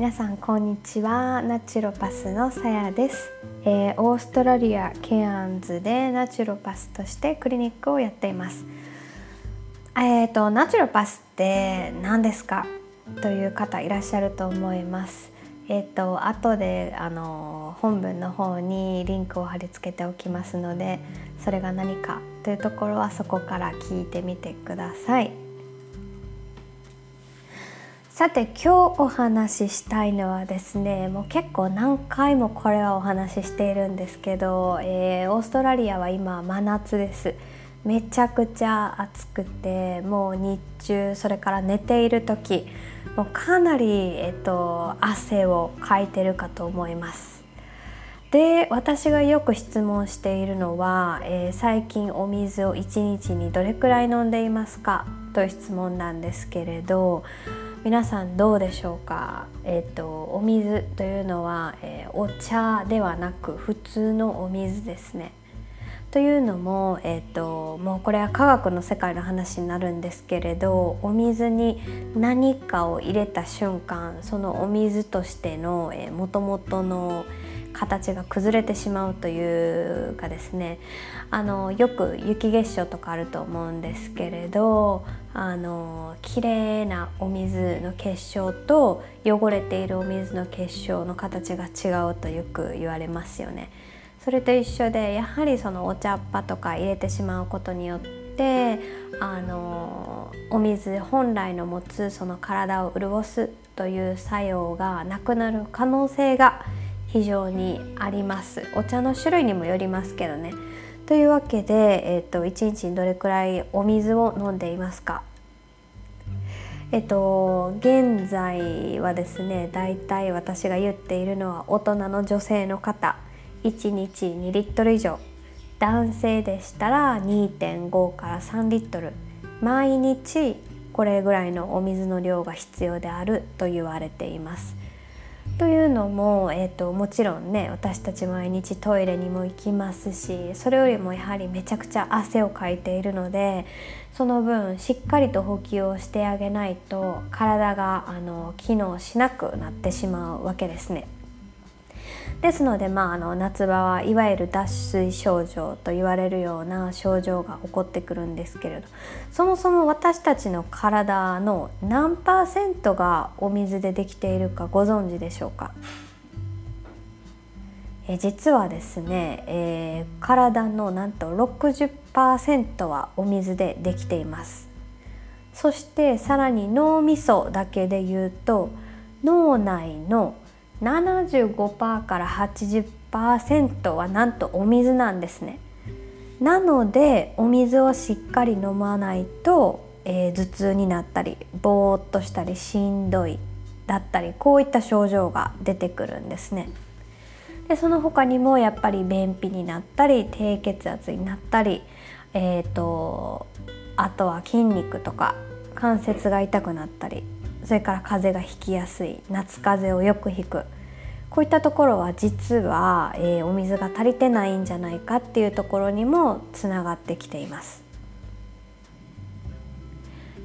皆さんこんにちは。ナチュロパスのさやです、えー、オーストラリアケアンズでナチュロパスとしてクリニックをやっています。えーとナチュロパスって何ですか？という方いらっしゃると思います。えっ、ー、と後であの本文の方にリンクを貼り付けておきますのでそれが何かというところはそこから聞いてみてください。さて今日お話ししたいのはですねもう結構何回もこれはお話ししているんですけど、えー、オーストラリアは今真夏です。めちゃくちゃ暑くてもう日中それから寝ている時もうかなり、えっと、汗をかいてるかと思います。で私がよく質問しているのは、えー、最近お水を1日にどれくらい飲んでいますか？という質問なんですけれど皆さんどうでしょうか、えーと、お水というのは、えー、お茶ではなく普通のお水ですね。というのも、えーと、もうこれは科学の世界の話になるんですけれどお水に何かを入れた瞬間そのお水としてのもともとの形が崩れてしまうというかですねあのよく雪結晶とかあると思うんですけれどあの綺麗なお水の結晶と汚れているお水の結晶の形が違うとよく言われますよね。それと一緒でやはりそのお茶っ葉とか入れてしまうことによってあのお水本来の持つその体を潤すという作用がなくなる可能性が非常にあります。お茶の種類にもよりますけどね。というわけで、えーと、1日にどれくらいお水を飲んでいますか？えっと、現在はですねだいたい私が言っているのは大人の女性の方。1日2リットル以上。男性でしたら2.5から3リットル。毎日これぐらいのお水の量が必要であると言われています。というのも、えーと、もちろんね私たち毎日トイレにも行きますしそれよりもやはりめちゃくちゃ汗をかいているのでその分しっかりと補給をしてあげないと体があの機能しなくなってしまうわけですね。ですので、まあ、あの夏場はいわゆる脱水症状と言われるような症状が起こってくるんですけれどそもそも私たちの体の何パーセントがお水でできているかご存知でしょうか？え実はですね、えー、体のなんと60%はお水でできています。そしてさらに脳みそだけで言うと脳内の75%から80%はなんとお水なんですね。なのでお水をしっかり飲まないと、えー、頭痛になったりぼーっとしたりしんどいだったりこういった症状が出てくるんですね。でその他にもやっぱり便秘になったり低血圧になったり、えーとあとは筋肉とか関節が痛くなったりそれから風邪がひきやすい夏風邪をよくひく。こういったところは実は、えー、お水が足りてないんじゃないかっていうところにもつながってきています。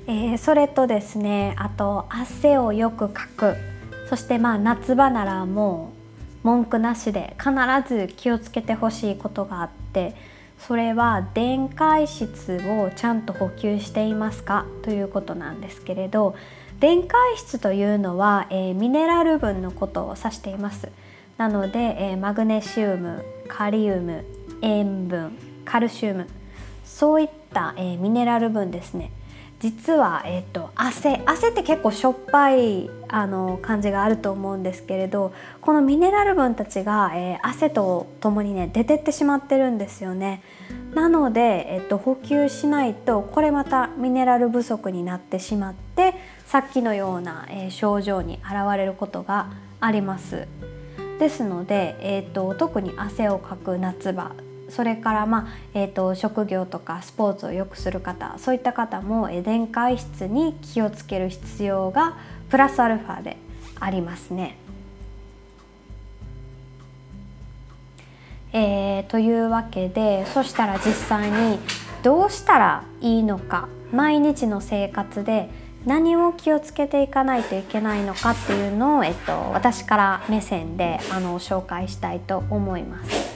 えー、それとですねあと汗をよくかく。そしてまあ夏場ならもう文句なしで必ず気をつけてほしいことがあってそれは電解質をちゃんと補給していますか？ということなんですけれど電解質というのは、えー、ミネラル分のことを指していますなので、えー、マグネシウムカリウム塩分カルシウムそういった、えー、ミネラル分ですね実は、えーと、汗汗って結構しょっぱいあの感じがあると思うんですけれどこのミネラル分たちが、えー、汗とともにね出てってしまってるんですよね。なので、えーと、補給しないとこれまたミネラル不足になってしまってさっきのような、えー、症状に現れることがあります。ですので、えーと特に汗をかく夏場それから、まあえーと、職業とかスポーツをよくする方そういった方もえ電解質に気をつける必要がプラスアルファでありますね。えー、というわけでそしたら実際にどうしたらいいのか毎日の生活で何を気をつけていかないといけないのかっていうのを、えっと、私から目線であの紹介したいと思います。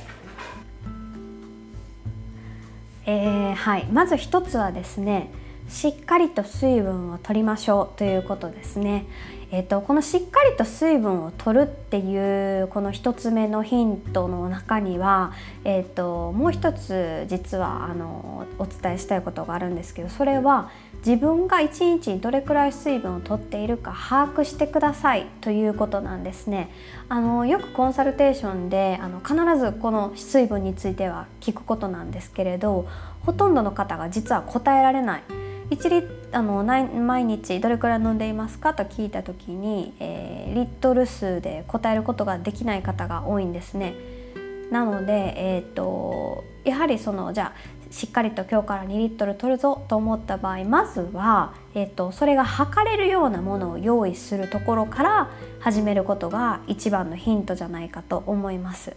えー、はい、まず一つはですねしっかりと水分を取りましょうということですね。えーと、このしっかりと水分を取るっていうこの1つ目のヒントの中には、えーと、もう一つ実はあのお伝えしたいことがあるんですけどそれは自分が1日にどれくらい水分を取っているか把握してくださいということなんですね。あのよくコンサルテーションであの必ずこの水分については聞くことなんですけれどほとんどの方が実は答えられない。1リあの毎日どれくらい飲んでいますか？と聞いた時に、えー、リットル数で答えることができない方が多いんですね。なので、えーと、やはりそのじゃあしっかりと今日から2リットル取るぞと思った場合まずは、えーとそれが測れるようなものを用意するところから始めることが一番のヒントじゃないかと思います。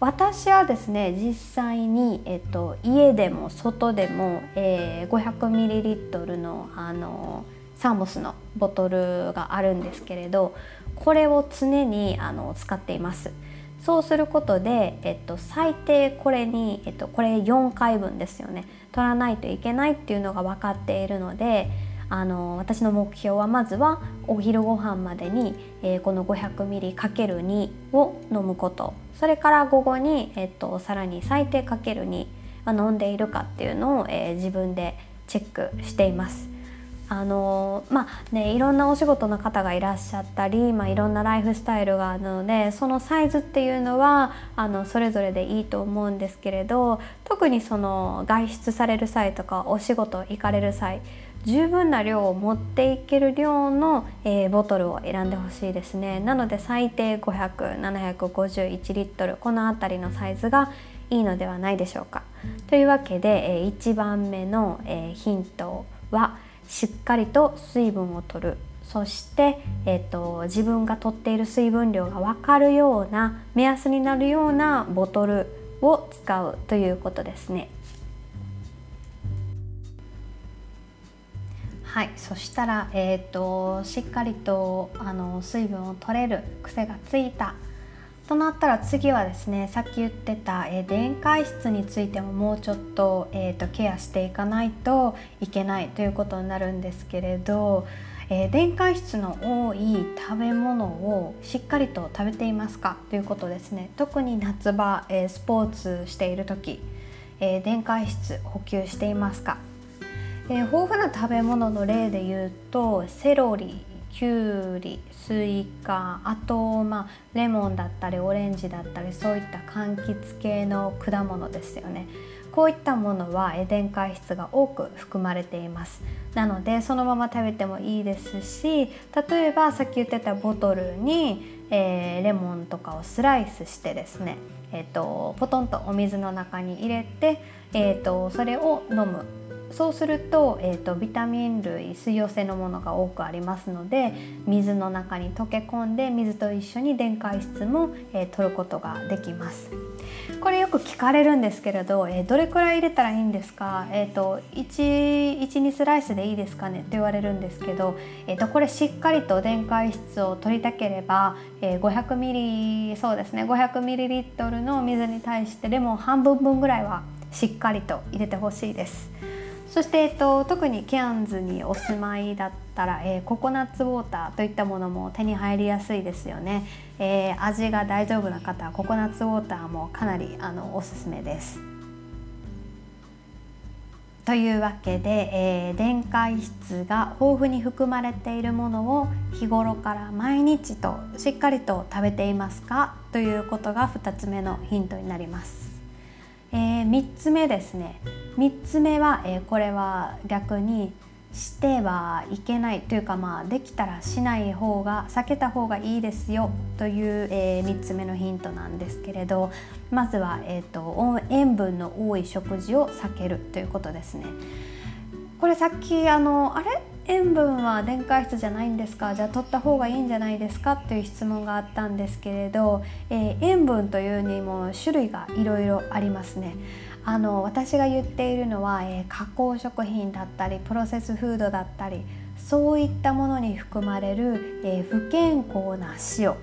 私はですね実際に、えっと、家でも外でも、えー、500ml のあのサーモスのボトルがあるんですけれどこれを常にあの使っています。そうすることで、えっと、最低これに、えっと、これ4回分ですよね取らないといけないっていうのが分かっているのであの私の目標はまずはお昼ご飯までに、えー、この 500ml×2 を飲むことそれから午後に、えっと、さらに最低かける2飲んでいるかっていうのを、えー、自分でチェックしています。あのまあね、いろんなお仕事の方がいらっしゃったり、まあ、いろんなライフスタイルがあるのでそのサイズっていうのはあのそれぞれでいいと思うんですけれど特にその外出される際とかお仕事行かれる際十分な量を持っていける量の、えー、ボトルを選んでほしいですね。なので最低500751リットルこの辺りのサイズがいいのではないでしょうか。というわけで、えー、1番目の、えー、ヒントはしっかりと水分を取るそして、えーと、自分が取っている水分量が分かるような目安になるようなボトルを使うということですね。はいそしたら、えーと、しっかりとあの水分を取れる癖がついたとなったら次はですねさっき言ってた、えー、電解質についてももうちょっと,、えーと、ケアしていかないといけないということになるんですけれど、えー、電解質の多い食べ物をしっかりと食べていますかということですね。特に夏場、えー、スポーツしている時、え、電解質補給していますか。え、豊富な食べ物の例で言うとセロリきゅうりスイカあと、まあ、レモンだったりオレンジだったりそういった柑橘系の果物ですよね。こういったものは電解質が多く含まれています。なのでそのまま食べてもいいですし例えばさっき言ってたボトルに、えー、レモンとかをスライスしてですね、えーと、ポトンとお水の中に入れて、えーとそれを飲む。そうすると,、えーと、ビタミン類水溶性のものが多くありますので水の中に溶け込んで水と一緒に電解質も、えー、取ることができます。これよく聞かれるんですけれど、えー、どれくらい入れたらいいんですか、えーと、12スライスでいいですかね？って言われるんですけど、えーと、これしっかりと電解質を取りたければ、えー、500ミリそうですね500ミリリットルの水に対してレモン半分分ぐらいはしっかりと入れてほしいです。そして、えっと、特にケアンズにお住まいだったら、えー、ココナッツウォーターといったものも手に入りやすいですよね、えー、味が大丈夫な方はココナッツウォーターもかなりあのおすすめです。というわけで、えー、電解質が豊富に含まれているものを日頃から毎日としっかりと食べていますか？ということが2つ目のヒントになります。えー、3つ目ですね3つ目は、えー、これは逆にしてはいけないというかまあできたらしない方が避けた方がいいですよという、えー、3つ目のヒントなんですけれどまずは、えーと、塩分の多い食事を避けるということですね。これさっきあのあれ？塩分は電解質じゃないんですか？じゃあ取った方がいいんじゃないですか？っていう質問があったんですけれど、えー、塩分というにも種類がいろいろありますね。あの私が言っているのは、えー、加工食品だったりプロセスフードだったりそういったものに含まれる、えー、不健康な塩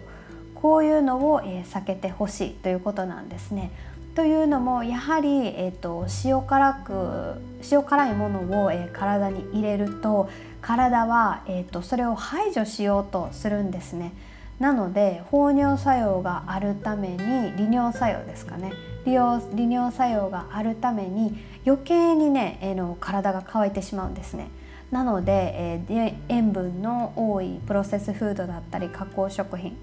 こういうのを、えー、避けてほしいということなんですね。というのもやはり、えーと、塩辛く塩辛いものを、えー、体に入れると体は、えーと、それを排除しようとするんですね。なので放尿作用があるために利尿作用ですかね利用利尿作用があるために余計にね、えー、の体が乾いてしまうんですね。なので、えー、塩分の多いプロセスフードだったり加工食品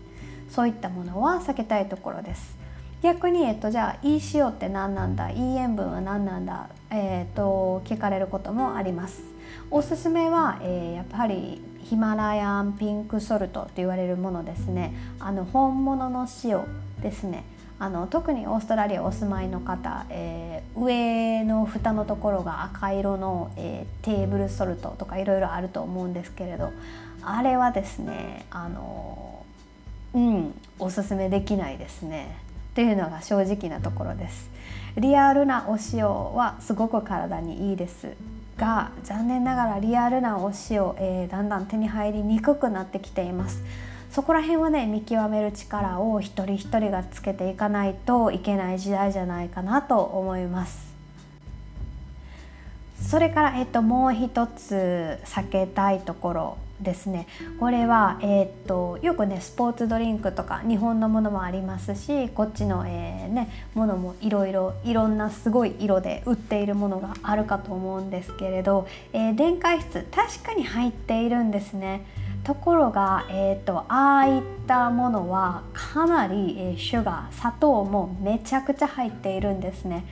そういったものは避けたいところです。逆に、えっと、じゃあいい塩って何なんだいい塩分は何なんだ、えー、と聞かれることもあります。おすすめは、えー、やっぱりヒマラヤンピンクソルトと言われるものですね。あの本物の塩ですね。あの特にオーストラリアお住まいの方、えー、上の蓋のところが赤色の、えー、テーブルソルトとかいろいろあると思うんですけれどあれはですねあのうんおすすめできないですね。というのが正直なところです。リアルなお塩はすごく体にいいです。が残念ながらリアルなお塩、えー、だんだん手に入りにくくなってきています。そこら辺はね見極める力を一人一人がつけていかないといけない時代じゃないかなと思います。それから、えっと、もう一つ避けたいところ。ですねこれは、えー、っとよくねスポーツドリンクとか日本のものもありますしこっちの、えー、ね、ものもいろいろいろんなすごい色で売っているものがあるかと思うんですけれど、えー、電解質確かに入っているんですね。ところが、えーと、ああいったものはかなり、えー、シュガー砂糖もめちゃくちゃ入っているんですね。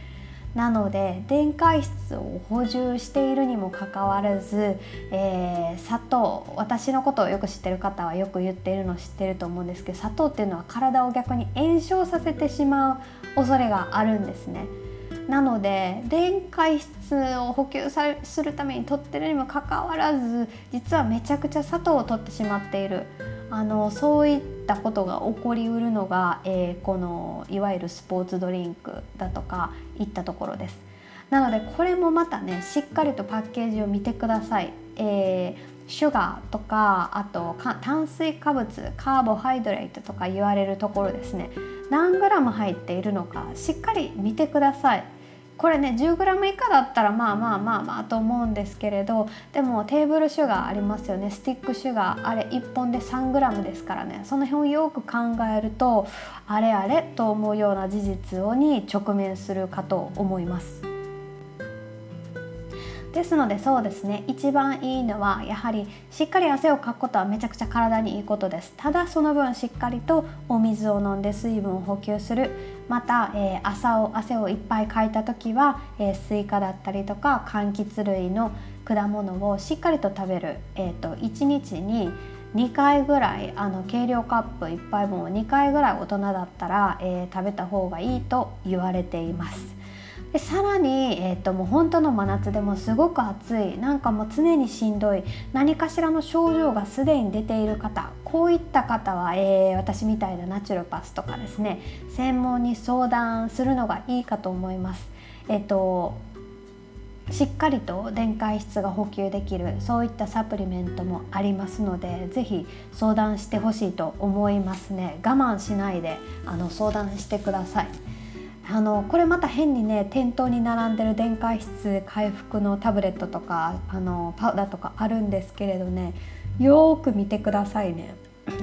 なので電解質を補充しているにもかかわらず、えー、砂糖私のことをよく知ってる方はよく言っているの知ってると思うんですけど砂糖っていうのは体を逆に炎症させてしまう恐れがあるんですね。なので電解質を補給するために取ってるにもかかわらず実はめちゃくちゃ砂糖を取ってしまっているあのそういったことが起こりうるのが、えー、このいわゆるスポーツドリンクだとかいったところです。なのでこれもまたねしっかりとパッケージを見てください。えー、シュガーとかあと炭水化物カーボハイドレートとか言われるところですね何グラム入っているのかしっかり見てください。これね 10g 以下だったらまあまあまあまあと思うんですけれどでもテーブルシュガーありますよね。スティックシュガー。あれ1本で 3g ですからね。その辺をよく考えるとあれあれと思うような事実に直面するかと思います。ですのでそうですね。一番いいのはやはりしっかり汗をかくことはめちゃくちゃ体にいいことです。ただその分しっかりとお水を飲んで水分を補給する。また、えー、朝を汗をいっぱいかいた時は、えー、スイカだったりとか柑橘類の果物をしっかりと食べる、えーと、1日に2回ぐらいあの計量カップ1杯分を2回ぐらい大人だったら、えー、食べた方がいいと言われています。でさらに、えーと、もう本当の真夏でもすごく暑い。なんかもう常にしんどい。何かしらの症状がすでに出ている方。こういった方は、えー、私みたいなナチュロパスとかですね。専門に相談するのがいいかと思います。えーとしっかりと電解質が補給できる。そういったサプリメントもありますので是非相談してほしいと思いますね。我慢しないであの相談してください。あのこれまた変にね店頭に並んでる電解質回復のタブレットとかあのパウダーとかあるんですけれどねよーく見てくださいね。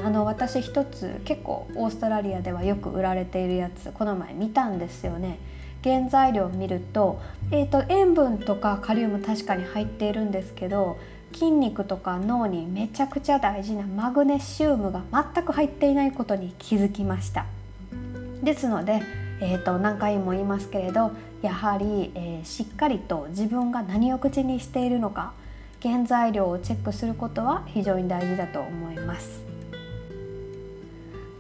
あの私一つ結構オーストラリアではよく売られているやつこの前見たんですよね。原材料を見ると,、えーと、塩分とかカリウム確かに入っているんですけど筋肉とか脳にめちゃくちゃ大事なマグネシウムが全く入っていないことに気づきました。ですのでえーと、何回も言いますけれどやはり、えー、しっかりと自分が何を口にしているのか原材料をチェックすることは非常に大事だと思います。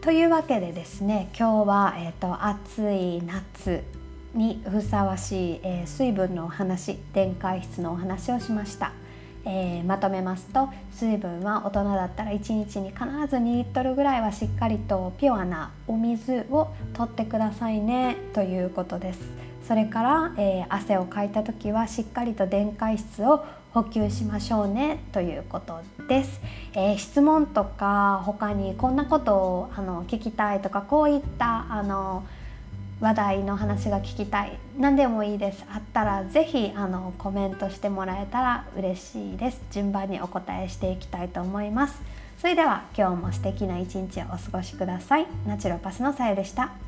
というわけでですね今日は、えーと、暑い夏にふさわしい、えー、水分のお話電解質のお話をしました。えー、まとめますと水分は大人だったら1日に必ず2リットルぐらいはしっかりとピュアなお水を取ってくださいねということです。それから、えー、汗をかいた時はしっかりと電解質を補給しましょうねということです、えー、質問とか他にこんなことをあの聞きたいとかこういったあの話題の話が聞きたい。何でもいいです。あったら是非あのコメントしてもらえたら嬉しいです。順番にお答えしていきたいと思います。それでは今日も素敵な一日をお過ごしください。ナチュロパスのさゆでした。